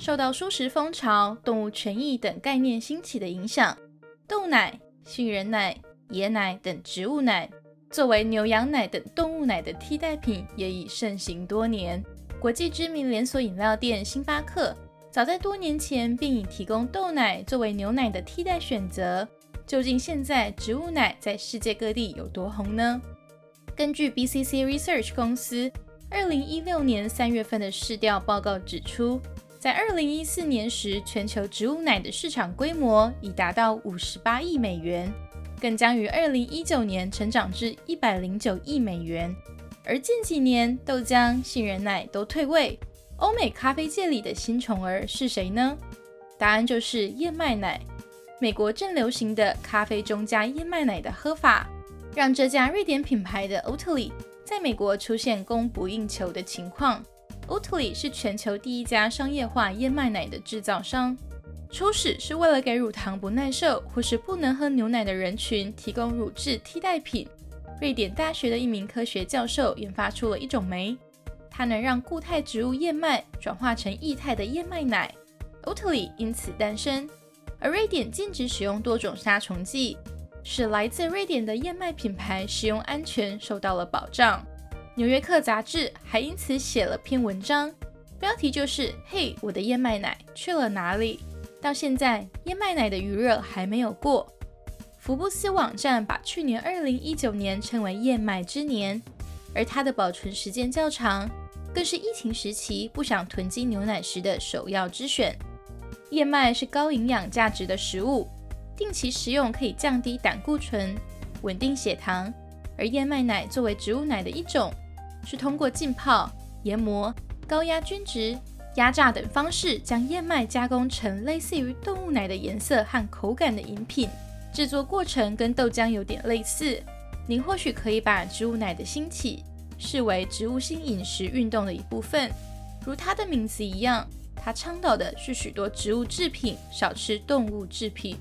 受到蔬食风潮、动物权益等概念兴起的影响，豆奶、杏仁奶、椰奶等植物奶作为牛羊奶等动物奶的替代品，也已盛行多年。国际知名连锁饮料店星巴克早在多年前便已提供豆奶作为牛奶的替代选择。究竟现在植物奶在世界各地有多红呢？根据 BCC Research 公司二零一六年三月份的市调报告指出，在二零一四年时，全球植物奶的市场规模已达到五十八亿美元，更将于二零一九年成长至一百零九亿美元。而近几年，豆浆、杏仁奶都退位，欧美咖啡界里的新宠儿是谁呢？答案就是燕麦奶。美国正流行的咖啡中加燕麦奶的喝法，让这家瑞典品牌的 Oatly 在美国出现供不应求的情况。Oatly 是全球第一家商业化燕麦奶的制造商，初始是为了给乳糖不耐受或是不能喝牛奶的人群提供乳制替代品。瑞典大学的一名科学教授研发出了一种酶，它能让固态植物燕麦转化成液态的燕麦奶，Oatly 因此诞生。而瑞典禁止使用多种杀虫剂，使来自瑞典的燕麦品牌使用安全受到了保障。纽约客杂志还因此写了篇文章，标题就是“嘿，我的燕麦奶去了哪里？”到现在，燕麦奶的余热还没有过。福布斯网站把去年二零一九年称为燕麦之年，而它的保存时间较长，更是疫情时期不想囤积牛奶时的首要之选。燕麦是高营养价值的食物，定期食用可以降低胆固醇、稳定血糖。而燕麦奶作为植物奶的一种，是通过浸泡、研磨、高压均值、压榨等方式，将燕麦加工成类似于动物奶的颜色和口感的饮品。制作过程跟豆浆有点类似。您或许可以把植物奶的兴起视为植物性饮食运动的一部分，如它的名字一样。它倡导的是许多植物制品，少吃动物制品。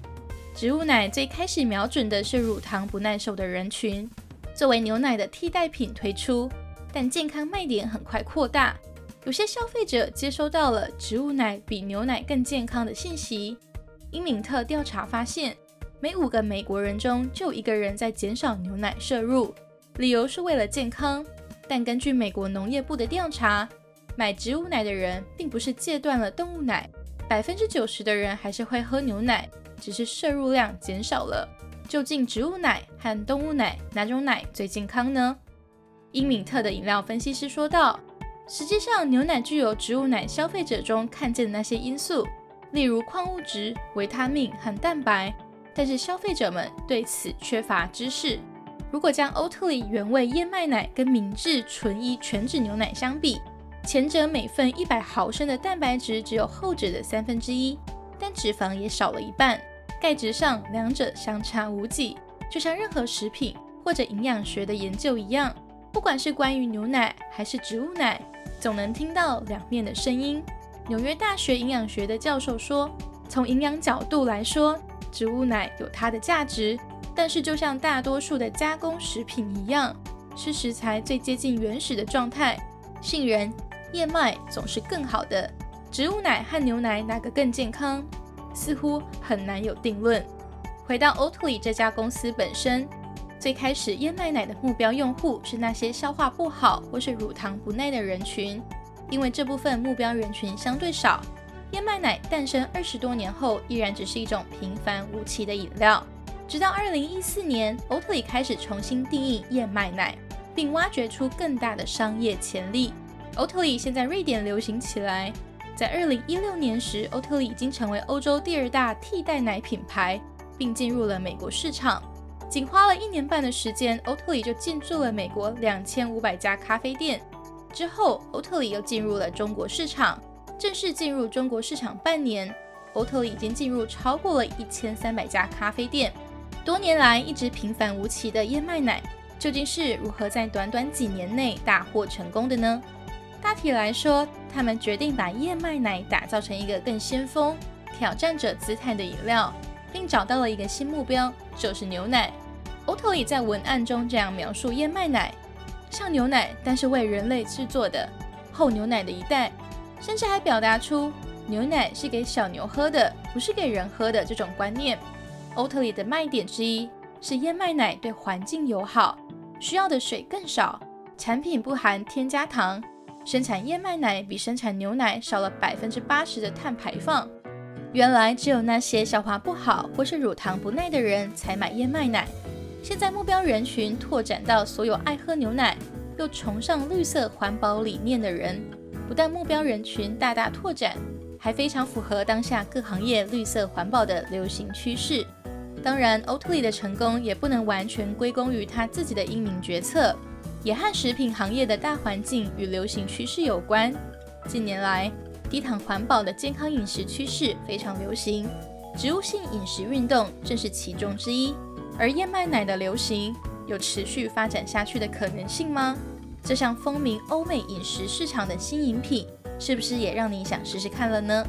植物奶最开始瞄准的是乳糖不耐受的人群，作为牛奶的替代品推出，但健康卖点很快扩大。有些消费者接收到了植物奶比牛奶更健康的信息。英敏特调查发现，每五个美国人中就一个人在减少牛奶摄入，理由是为了健康。但根据美国农业部的调查，买植物奶的人并不是戒断了动物奶，百分之九十的人还是会喝牛奶，只是摄入量减少了。究竟植物奶和动物奶哪种奶最健康呢？英敏特的饮料分析师说道：“实际上，牛奶具有植物奶消费者中看见的那些因素，例如矿物质、维他命和蛋白，但是消费者们对此缺乏知识。如果将欧特利原味燕麦奶跟明治纯一全脂牛奶相比，前者每份一百毫升的蛋白质只有后者的三分之一，但脂肪也少了一半。钙质上，两者相差无几。就像任何食品或者营养学的研究一样，不管是关于牛奶还是植物奶，总能听到两面的声音。纽约大学营养学的教授说，从营养角度来说，植物奶有它的价值，但是就像大多数的加工食品一样，是食材最接近原始的状态。杏仁。燕麦总是更好的，植物奶和牛奶哪个更健康？似乎很难有定论。回到 Oatly 这家公司本身，最开始燕麦奶的目标用户是那些消化不好或是乳糖不耐的人群，因为这部分目标人群相对少。燕麦奶诞生二十多年后，依然只是一种平凡无奇的饮料。直到二零一四年，Oatly 开始重新定义燕麦奶，并挖掘出更大的商业潜力。Oatly 现在瑞典流行起来，在二零一六年时，Oatly 已经成为欧洲第二大替代奶品牌，并进入了美国市场。仅花了一年半的时间，Oatly 就进驻了美国两千五百家咖啡店。之后，Oatly 又进入了中国市场。正式进入中国市场半年，Oatly 已经进入超过了一千三百家咖啡店。多年来一直平凡无奇的燕麦奶，究竟是如何在短短几年内大获成功的呢？大体来说，他们决定把燕麦奶打造成一个更先锋、挑战者姿态的饮料，并找到了一个新目标，就是牛奶。Oatly 在文案中这样描述燕麦奶：像牛奶，但是为人类制作的，后牛奶的一代，甚至还表达出牛奶是给小牛喝的，不是给人喝的这种观念。欧特里的卖点之一是燕麦奶对环境友好，需要的水更少，产品不含添加糖，生产燕麦奶比生产牛奶少了百分之八十的碳排放。原来只有那些消化不好或是乳糖不耐的人才买燕麦奶，现在目标人群拓展到所有爱喝牛奶又崇尚绿色环保理念的人。不但目标人群大大拓展，还非常符合当下各行业绿色环保的流行趋势。当然，，Oatly 的成功也不能完全归功于他自己的英明决策，也和食品行业的大环境与流行趋势有关。近年来，低碳环保的健康饮食趋势非常流行，植物性饮食运动正是其中之一。而燕麦奶的流行有持续发展下去的可能性吗？这项风靡欧美饮食市场的新饮品，是不是也让你想试试看了呢？